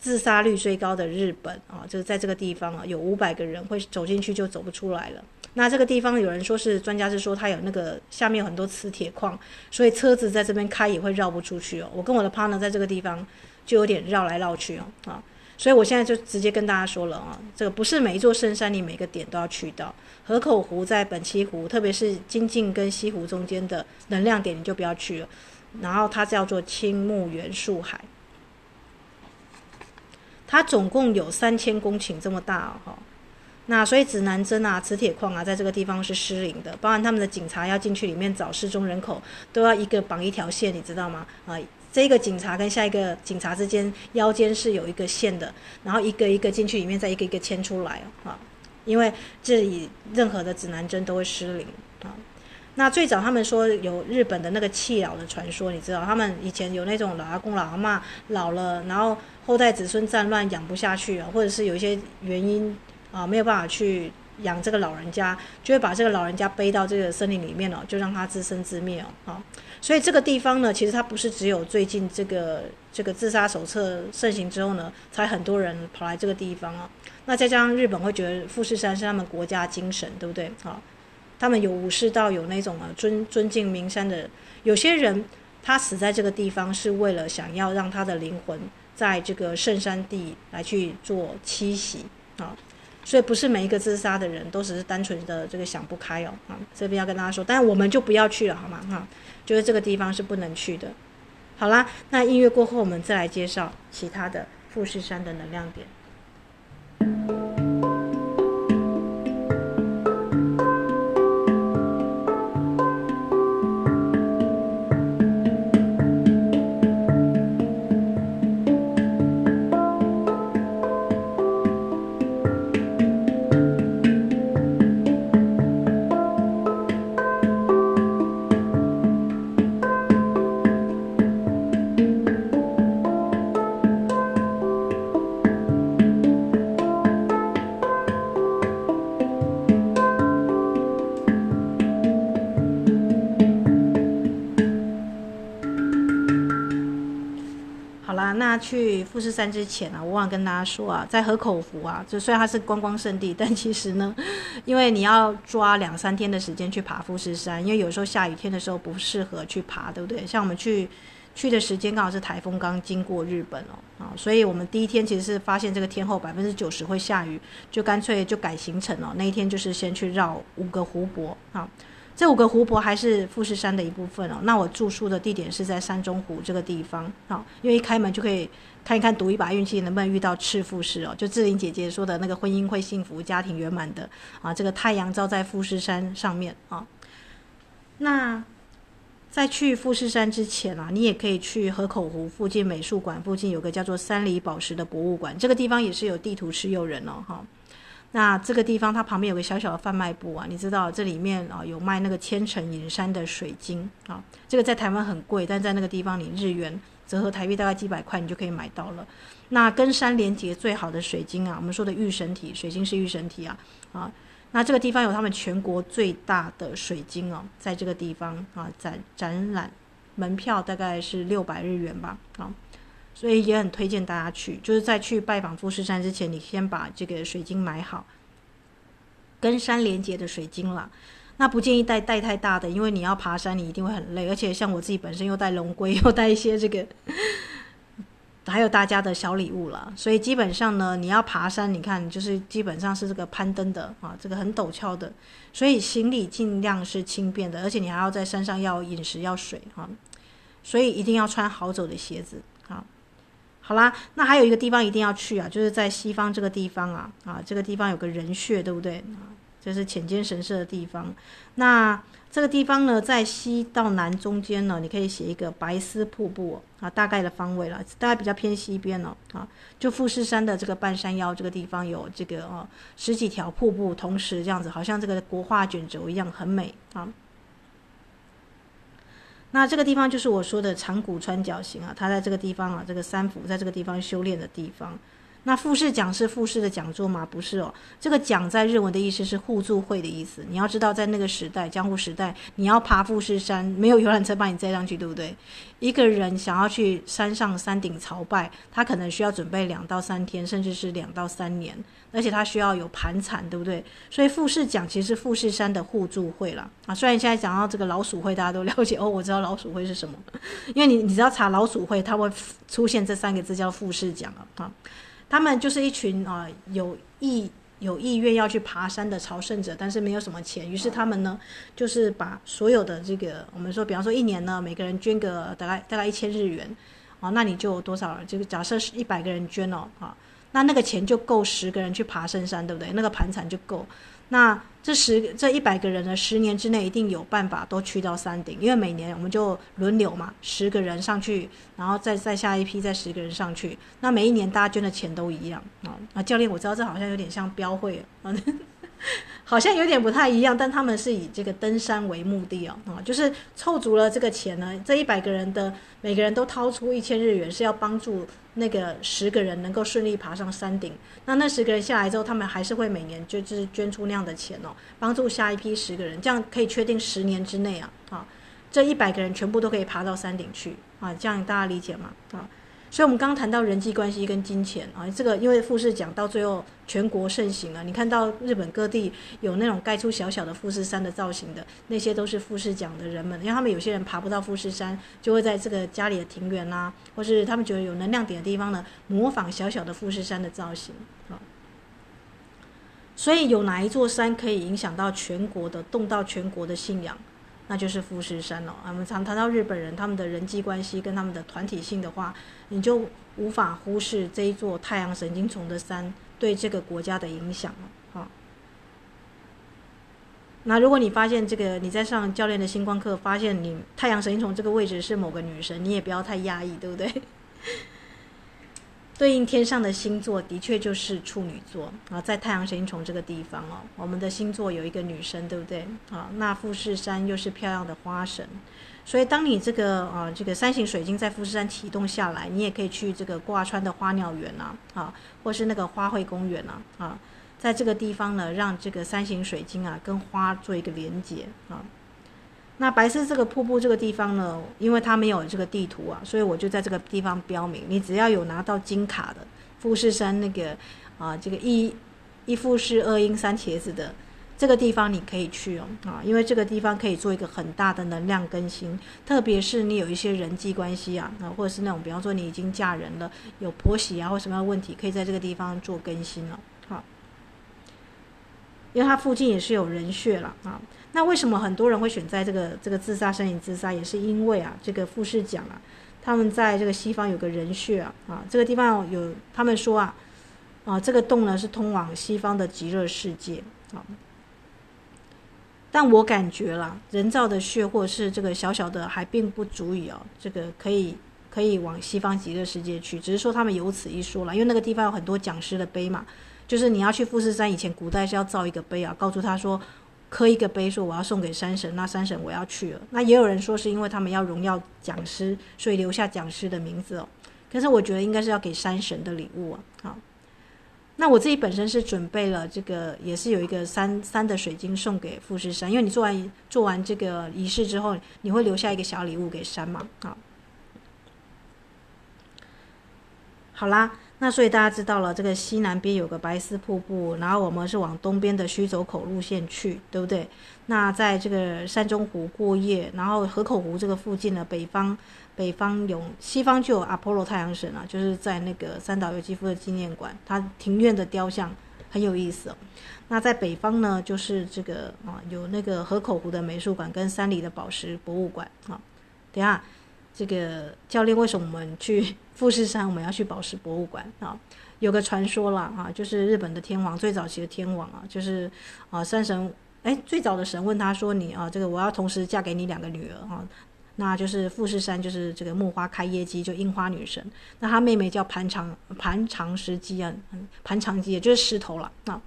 自杀率最高的日本啊，就是在这个地方啊，有五百个人会走进去就走不出来了。那这个地方有人说是专家是说它有那个下面有很多磁铁矿，所以车子在这边开也会绕不出去哦。我跟我的 partner 在这个地方就有点绕来绕去哦啊。所以我现在就直接跟大家说了啊，这个不是每一座深山你每个点都要去到。河口湖在本溪湖，特别是金靖跟西湖中间的能量点，你就不要去了。然后它叫做青木原树海，它总共有三千公顷这么大哈。那所以指南针啊、磁铁矿啊，在这个地方是失灵的，包含他们的警察要进去里面找失踪人口，都要一个绑一条线，你知道吗？啊。这个警察跟下一个警察之间腰间是有一个线的，然后一个一个进去里面，再一个一个牵出来啊，因为这里任何的指南针都会失灵啊。那最早他们说有日本的那个弃老的传说，你知道，他们以前有那种老阿公老阿妈老了，然后后代子孙战乱养不下去啊，或者是有一些原因啊，没有办法去养这个老人家，就会把这个老人家背到这个森林里面哦，就让他自生自灭哦，啊。所以这个地方呢，其实它不是只有最近这个这个自杀手册盛行之后呢，才很多人跑来这个地方啊。那再加上日本会觉得富士山是他们国家精神，对不对？啊，他们有武士道，有那种啊尊尊敬名山的。有些人他死在这个地方，是为了想要让他的灵魂在这个圣山地来去做栖息啊。所以不是每一个自杀的人都只是单纯的这个想不开哦。啊，这边要跟大家说，但我们就不要去了，好吗？哈。就是这个地方是不能去的。好啦，那音乐过后，我们再来介绍其他的富士山的能量点。富士山之前啊，我忘了跟大家说啊，在河口湖啊，就虽然它是观光胜地，但其实呢，因为你要抓两三天的时间去爬富士山，因为有时候下雨天的时候不适合去爬，对不对？像我们去去的时间刚好是台风刚经过日本哦，啊，所以我们第一天其实是发现这个天后百分之九十会下雨，就干脆就改行程了。那一天就是先去绕五个湖泊啊。这五个湖泊还是富士山的一部分哦。那我住宿的地点是在山中湖这个地方，好，因为一开门就可以看一看，赌一把运气，能不能遇到赤富士哦。就志玲姐姐说的那个婚姻会幸福、家庭圆满的啊。这个太阳照在富士山上面啊。那在去富士山之前啊，你也可以去河口湖附近美术馆附近有个叫做三里宝石的博物馆，这个地方也是有地图持有人哦，哈。那这个地方，它旁边有个小小的贩卖部啊，你知道这里面啊有卖那个千层隐山的水晶啊，这个在台湾很贵，但在那个地方你日元折合台币大概几百块，你就可以买到了。那跟山连接最好的水晶啊，我们说的玉神体水晶是玉神体啊啊，那这个地方有他们全国最大的水晶哦，在这个地方啊展展览，门票大概是六百日元吧啊。所以也很推荐大家去，就是在去拜访富士山之前，你先把这个水晶买好，跟山连接的水晶啦。那不建议带带太大的，因为你要爬山，你一定会很累。而且像我自己本身又带龙龟，又带一些这个，还有大家的小礼物啦。所以基本上呢，你要爬山，你看就是基本上是这个攀登的啊，这个很陡峭的，所以行李尽量是轻便的，而且你还要在山上要饮食要水啊，所以一定要穿好走的鞋子。好啦，那还有一个地方一定要去啊，就是在西方这个地方啊，啊，这个地方有个人穴，对不对？啊，这是浅间神社的地方。那这个地方呢，在西到南中间呢，你可以写一个白丝瀑布啊，大概的方位了，大概比较偏西边哦，啊，就富士山的这个半山腰这个地方有这个哦十几条瀑布，同时这样子，好像这个国画卷轴一样，很美啊。那这个地方就是我说的长谷川角形啊，它在这个地方啊，这个三伏在这个地方修炼的地方。那富士讲是富士的讲座吗？不是哦，这个讲在日文的意思是互助会的意思。你要知道，在那个时代，江户时代，你要爬富士山，没有游览车把你载上去，对不对？一个人想要去山上山顶朝拜，他可能需要准备两到三天，甚至是两到三年，而且他需要有盘缠，对不对？所以富士讲其实是富士山的互助会了啊。虽然现在讲到这个老鼠会，大家都了解哦，我知道老鼠会是什么，因为你你知道查老鼠会，它会出现这三个字叫富士讲了啊。他们就是一群啊有意有意愿要去爬山的朝圣者，但是没有什么钱，于是他们呢就是把所有的这个我们说，比方说一年呢，每个人捐个大概大概一千日元，啊，那你就多少？这个假设是一百个人捐哦，啊，那那个钱就够十个人去爬深山，对不对？那个盘缠就够。那这十这一百个人呢，十年之内一定有办法都去到山顶，因为每年我们就轮流嘛，十个人上去，然后再再下一批再十个人上去，那每一年大家捐的钱都一样啊。那，教练，我知道这好像有点像标会啊。好像有点不太一样，但他们是以这个登山为目的哦，啊，就是凑足了这个钱呢，这一百个人的每个人都掏出一千日元，是要帮助那个十个人能够顺利爬上山顶。那那十个人下来之后，他们还是会每年就是捐出那样的钱哦，帮助下一批十个人，这样可以确定十年之内啊，啊，这一百个人全部都可以爬到山顶去啊，这样大家理解吗？啊。所以，我们刚刚谈到人际关系跟金钱啊，这个因为富士讲到最后全国盛行了，你看到日本各地有那种盖出小小的富士山的造型的，那些都是富士讲的人们，因为他们有些人爬不到富士山，就会在这个家里的庭园啦、啊，或是他们觉得有能量点的地方呢，模仿小小的富士山的造型啊。所以，有哪一座山可以影响到全国的，动到全国的信仰？那就是富士山了。我们常谈到日本人他们的人际关系跟他们的团体性的话，你就无法忽视这一座太阳神经丛的山对这个国家的影响了。好，那如果你发现这个你在上教练的星光课，发现你太阳神经丛这个位置是某个女神，你也不要太压抑，对不对？对应天上的星座，的确就是处女座啊，在太阳神经丛这个地方哦，我们的星座有一个女生，对不对？啊，那富士山又是漂亮的花神，所以当你这个啊这个三型水晶在富士山启动下来，你也可以去这个挂川的花鸟园啊，啊，或是那个花卉公园啊，啊，在这个地方呢，让这个三型水晶啊跟花做一个连接啊。那白色这个瀑布这个地方呢，因为它没有这个地图啊，所以我就在这个地方标明。你只要有拿到金卡的富士山那个啊，这个一一富士二鹰三茄子的这个地方，你可以去哦啊，因为这个地方可以做一个很大的能量更新，特别是你有一些人际关系啊，啊，或者是那种比方说你已经嫁人了，有婆媳啊或什么样的问题，可以在这个地方做更新了，好，因为它附近也是有人穴了啊。那为什么很多人会选在这个这个自杀身影自杀？也是因为啊，这个富士讲啊，他们在这个西方有个人穴啊啊，这个地方有他们说啊啊，这个洞呢是通往西方的极乐世界啊。但我感觉啦，人造的穴或者是这个小小的还并不足以哦，这个可以可以往西方极乐世界去，只是说他们有此一说了，因为那个地方有很多讲师的碑嘛，就是你要去富士山以前，古代是要造一个碑啊，告诉他说。磕一个碑，说我要送给山神，那山神我要去了。那也有人说是因为他们要荣耀讲师，所以留下讲师的名字哦。可是我觉得应该是要给山神的礼物啊。好，那我自己本身是准备了这个，也是有一个山山的水晶送给富士山，因为你做完做完这个仪式之后，你会留下一个小礼物给山嘛。好，好啦。那所以大家知道了，这个西南边有个白丝瀑布，然后我们是往东边的须走口路线去，对不对？那在这个山中湖过夜，然后河口湖这个附近呢，北方北方有西方就有阿波罗太阳神啊，就是在那个三岛由纪夫的纪念馆，它庭院的雕像很有意思。那在北方呢，就是这个啊，有那个河口湖的美术馆跟山里的宝石博物馆啊。等下。这个教练，为什么我们去富士山，我们要去宝石博物馆啊？有个传说啦，啊，就是日本的天皇最早期的天王啊，就是啊山神，哎，最早的神问他说：“你啊，这个我要同时嫁给你两个女儿啊，那就是富士山就是这个木花开叶姬，就樱花女神，那她妹妹叫盘长盘长石姬啊，盘长姬也就是石头了啊。”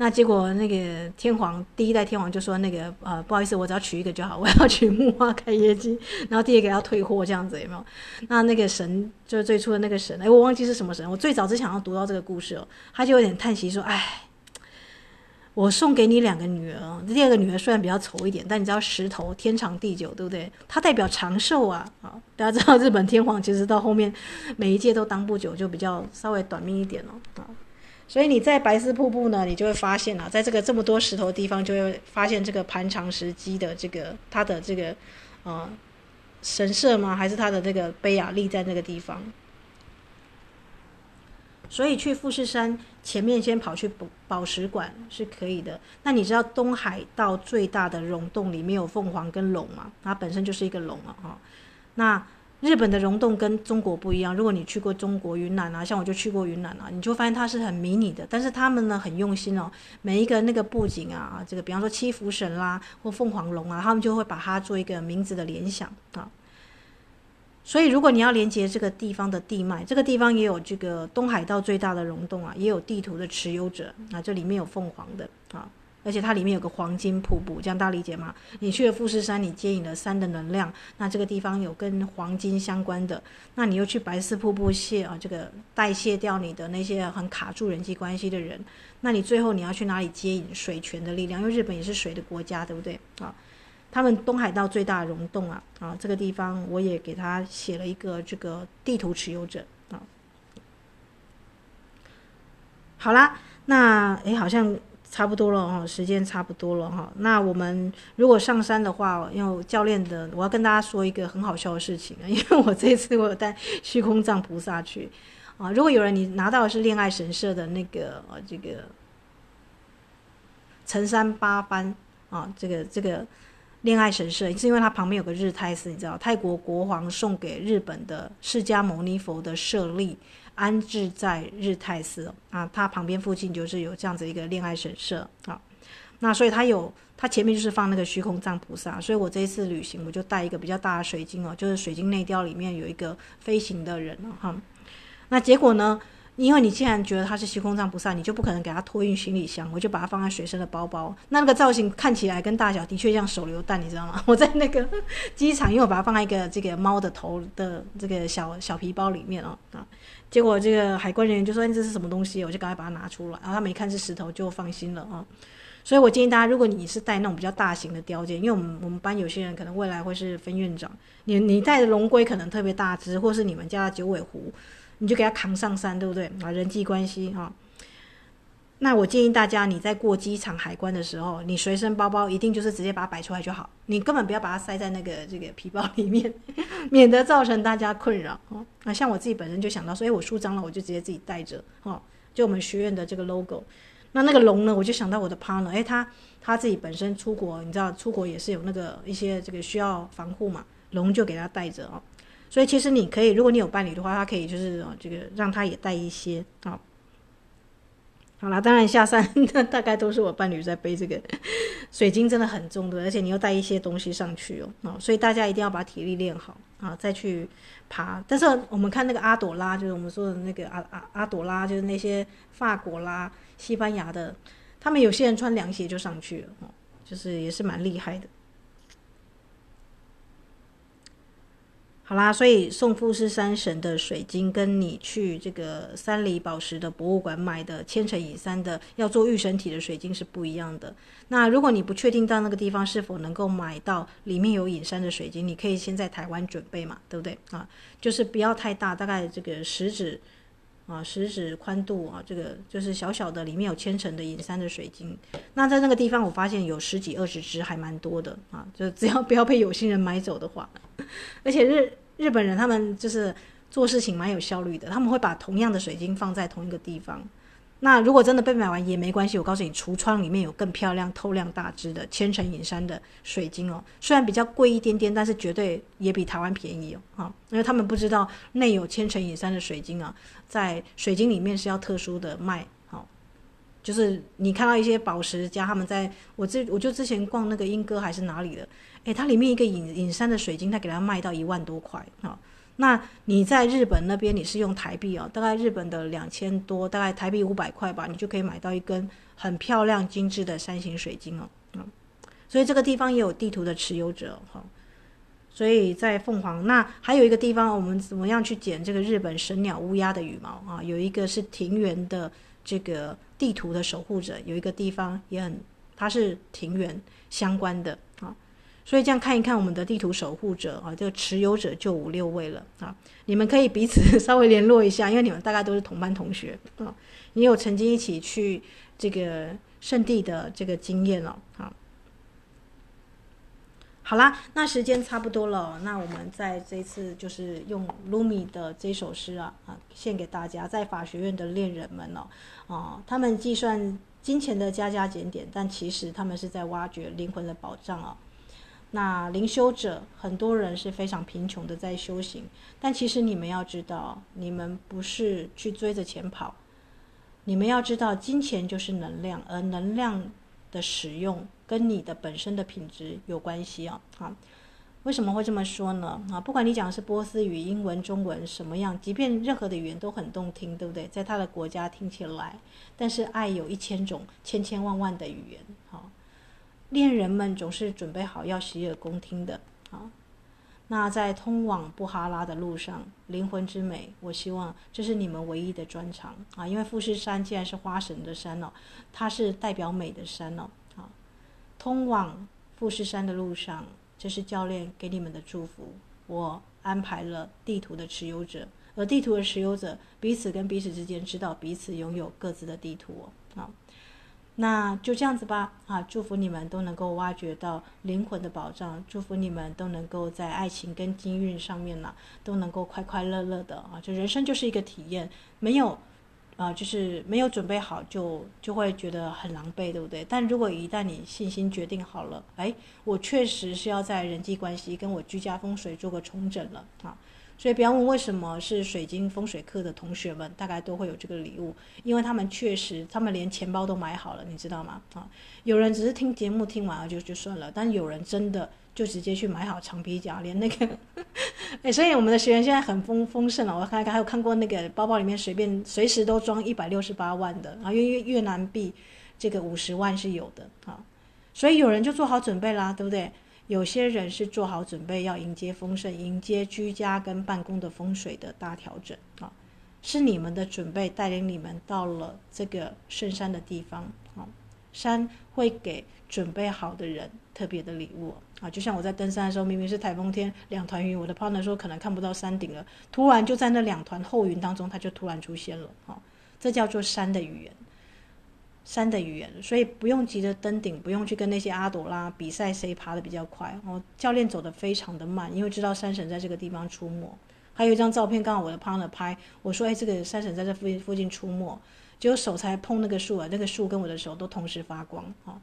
那结果，那个天皇第一代天皇就说：“那个呃，不好意思，我只要娶一个就好，我要娶木花开耶姬。”然后第二个要退货，这样子有没有？那那个神就是最初的那个神，哎，我忘记是什么神。我最早之前要读到这个故事哦，他就有点叹息说：“哎，我送给你两个女儿，第二个女儿虽然比较丑一点，但你知道石头天长地久，对不对？它代表长寿啊！啊，大家知道日本天皇其实到后面每一届都当不久，就比较稍微短命一点哦。啊。”所以你在白丝瀑布呢，你就会发现啊，在这个这么多石头的地方，就会发现这个盘长石基的这个它的这个呃神社吗？还是它的这个碑啊立在那个地方？所以去富士山前面先跑去宝宝石馆是可以的。那你知道东海道最大的溶洞里面有凤凰跟龙吗？它本身就是一个龙啊，哈，那。日本的溶洞跟中国不一样。如果你去过中国云南啊，像我就去过云南啊，你就发现它是很迷你的。但是他们呢很用心哦，每一个那个布景啊，这个比方说七福神啦或凤凰龙啊，他们就会把它做一个名字的联想啊。所以如果你要连接这个地方的地脉，这个地方也有这个东海道最大的溶洞啊，也有地图的持有者啊，这里面有凤凰的啊。而且它里面有个黄金瀑布，这样大家理解吗？你去了富士山，你接引了山的能量，那这个地方有跟黄金相关的，那你又去白丝瀑布卸啊，这个代谢掉你的那些很卡住人际关系的人，那你最后你要去哪里接引水泉的力量？因为日本也是水的国家，对不对？啊，他们东海道最大溶洞啊，啊，这个地方我也给他写了一个这个地图持有者啊。好啦，那诶，好像。差不多了哈，时间差不多了哈。那我们如果上山的话，因为教练的，我要跟大家说一个很好笑的事情啊。因为我这次我有带虚空藏菩萨去啊。如果有人你拿到的是恋爱神社的那个呃这个城山八幡啊，这个这个恋爱神社，是因为它旁边有个日泰寺，你知道泰国国皇送给日本的释迦牟尼佛的舍利。安置在日泰寺啊，它旁边附近就是有这样子一个恋爱神社啊，那所以它有，它前面就是放那个虚空藏菩萨，所以我这一次旅行我就带一个比较大的水晶哦，就是水晶内雕里面有一个飞行的人哈，那结果呢？因为你既然觉得他是虚空藏菩萨，你就不可能给他托运行李箱，我就把它放在随身的包包。那那个造型看起来跟大小的确像手榴弹，你知道吗？我在那个机场，因为我把它放在一个这个猫的头的这个小小皮包里面哦啊，结果这个海关人员就说：“这是什么东西？”我就赶快把它拿出来，然后他们一看是石头，就放心了啊。所以我建议大家，如果你是带那种比较大型的雕件，因为我们我们班有些人可能未来会是分院长，你你带的龙龟可能特别大只，或是你们家的九尾狐，你就给他扛上山，对不对？啊，人际关系哈。那我建议大家，你在过机场海关的时候，你随身包包一定就是直接把它摆出来就好，你根本不要把它塞在那个这个皮包里面，免得造成大家困扰哦。那像我自己本身就想到，所以我书脏了，我就直接自己带着哦。就我们学院的这个 logo，那那个龙呢，我就想到我的 partner，诶，他他自己本身出国，你知道出国也是有那个一些这个需要防护嘛，龙就给他带着哦。所以其实你可以，如果你有伴侣的话，他可以就是这个让他也带一些啊。好啦，当然下山 那大概都是我伴侣在背这个水晶，真的很重的，而且你又带一些东西上去哦，啊，所以大家一定要把体力练好啊，再去爬。但是我们看那个阿朵拉，就是我们说的那个阿阿阿朵拉，就是那些法国啦、西班牙的，他们有些人穿凉鞋就上去了，哦，就是也是蛮厉害的。好啦，所以送富士山神的水晶，跟你去这个三里宝石的博物馆买的千层隐山的要做御神体的水晶是不一样的。那如果你不确定到那个地方是否能够买到里面有隐山的水晶，你可以先在台湾准备嘛，对不对啊？就是不要太大，大概这个食指啊，食指宽度啊，这个就是小小的，里面有千层的隐山的水晶。那在那个地方，我发现有十几二十只，还蛮多的啊。就只要不要被有心人买走的话，而且日日本人他们就是做事情蛮有效率的，他们会把同样的水晶放在同一个地方。那如果真的被买完也没关系，我告诉你，橱窗里面有更漂亮、透亮、大只的千层隐山的水晶哦。虽然比较贵一点点，但是绝对也比台湾便宜哦。哈，因为他们不知道内有千层隐山的水晶啊，在水晶里面是要特殊的卖。好，就是你看到一些宝石家，他们在我这我就之前逛那个莺歌还是哪里的。诶，它里面一个隐隐山的水晶，它给它卖到一万多块啊。那你在日本那边，你是用台币哦，大概日本的两千多，大概台币五百块吧，你就可以买到一根很漂亮精致的山形水晶哦。嗯，所以这个地方也有地图的持有者哈。所以在凤凰，那还有一个地方，我们怎么样去捡这个日本神鸟乌鸦的羽毛啊？有一个是庭园的这个地图的守护者，有一个地方也很，它是庭园相关的。所以这样看一看，我们的地图守护者啊，这个持有者就五六位了啊。你们可以彼此稍微联络一下，因为你们大概都是同班同学啊。也有曾经一起去这个圣地的这个经验了啊。好啦，那时间差不多了，那我们在这次就是用卢米的这首诗啊啊，献给大家，在法学院的恋人们哦啊，他们计算金钱的加加减减，但其实他们是在挖掘灵魂的宝藏啊。那灵修者很多人是非常贫穷的在修行，但其实你们要知道，你们不是去追着钱跑，你们要知道，金钱就是能量，而能量的使用跟你的本身的品质有关系啊！啊，为什么会这么说呢？啊，不管你讲的是波斯语、英文、中文什么样，即便任何的语言都很动听，对不对？在他的国家听起来，但是爱有一千种、千千万万的语言，好。恋人们总是准备好要洗耳恭听的啊！那在通往布哈拉的路上，灵魂之美，我希望这是你们唯一的专长啊！因为富士山既然是花神的山哦，它是代表美的山哦啊！通往富士山的路上，这是教练给你们的祝福。我安排了地图的持有者，而地图的持有者彼此跟彼此之间知道彼此拥有各自的地图哦啊！那就这样子吧，啊，祝福你们都能够挖掘到灵魂的宝藏，祝福你们都能够在爱情跟金运上面呢，都能够快快乐乐的啊，就人生就是一个体验，没有，啊，就是没有准备好就就会觉得很狼狈，对不对？但如果一旦你信心决定好了，哎，我确实是要在人际关系跟我居家风水做个重整了啊。所以不要问为什么是水晶风水课的同学们，大概都会有这个礼物，因为他们确实，他们连钱包都买好了，你知道吗？啊，有人只是听节目听完了就就算了，但有人真的就直接去买好长皮夹，连那个，哎，所以我们的学员现在很丰丰盛了。我看看还有看过那个包包里面随便随时都装一百六十八万的啊，因为越南币这个五十万是有的啊，所以有人就做好准备啦，对不对？有些人是做好准备要迎接丰盛，迎接居家跟办公的风水的大调整啊，是你们的准备带领你们到了这个圣山的地方啊，山会给准备好的人特别的礼物啊！就像我在登山的时候，明明是台风天，两团云，我的 partner 说可能看不到山顶了，突然就在那两团厚云当中，它就突然出现了啊！这叫做山的语言，山的语言。所以不用急着登顶，不用去跟那些阿朵拉比赛谁爬得比较快哦。教练走得非常的慢，因为知道山神在这个地方出没。还有一张照片，刚好我的 partner 拍，我说：“哎，这个山神在这附近附近出没。”结果手才碰那个树啊，那个树跟我的手都同时发光啊！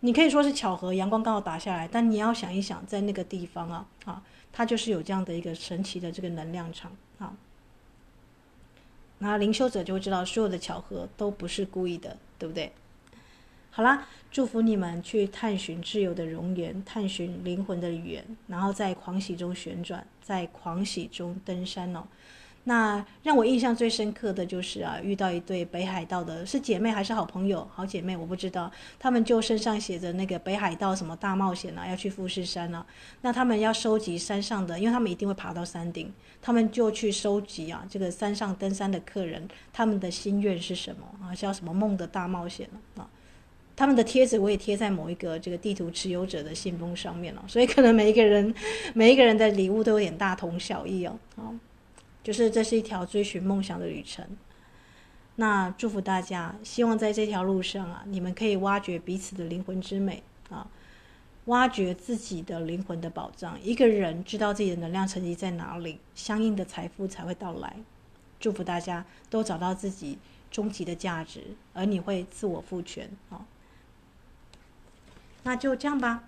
你可以说是巧合，阳光刚好打下来，但你要想一想，在那个地方啊，啊，它就是有这样的一个神奇的这个能量场啊。那灵修者就会知道，所有的巧合都不是故意的，对不对？好啦，祝福你们去探寻自由的容颜，探寻灵魂的语言，然后在狂喜中旋转，在狂喜中登山哦。那让我印象最深刻的就是啊，遇到一对北海道的，是姐妹还是好朋友？好姐妹我不知道，他们就身上写着那个北海道什么大冒险啊，要去富士山啊。那他们要收集山上的，因为他们一定会爬到山顶，他们就去收集啊，这个山上登山的客人，他们的心愿是什么啊？叫什么梦的大冒险啊？他们的贴纸我也贴在某一个这个地图持有者的信封上面了，所以可能每一个人每一个人的礼物都有点大同小异哦，啊。就是这是一条追寻梦想的旅程，那祝福大家，希望在这条路上啊，你们可以挖掘彼此的灵魂之美啊，挖掘自己的灵魂的宝藏。一个人知道自己的能量层级在哪里，相应的财富才会到来。祝福大家都找到自己终极的价值，而你会自我赋权啊。那就这样吧。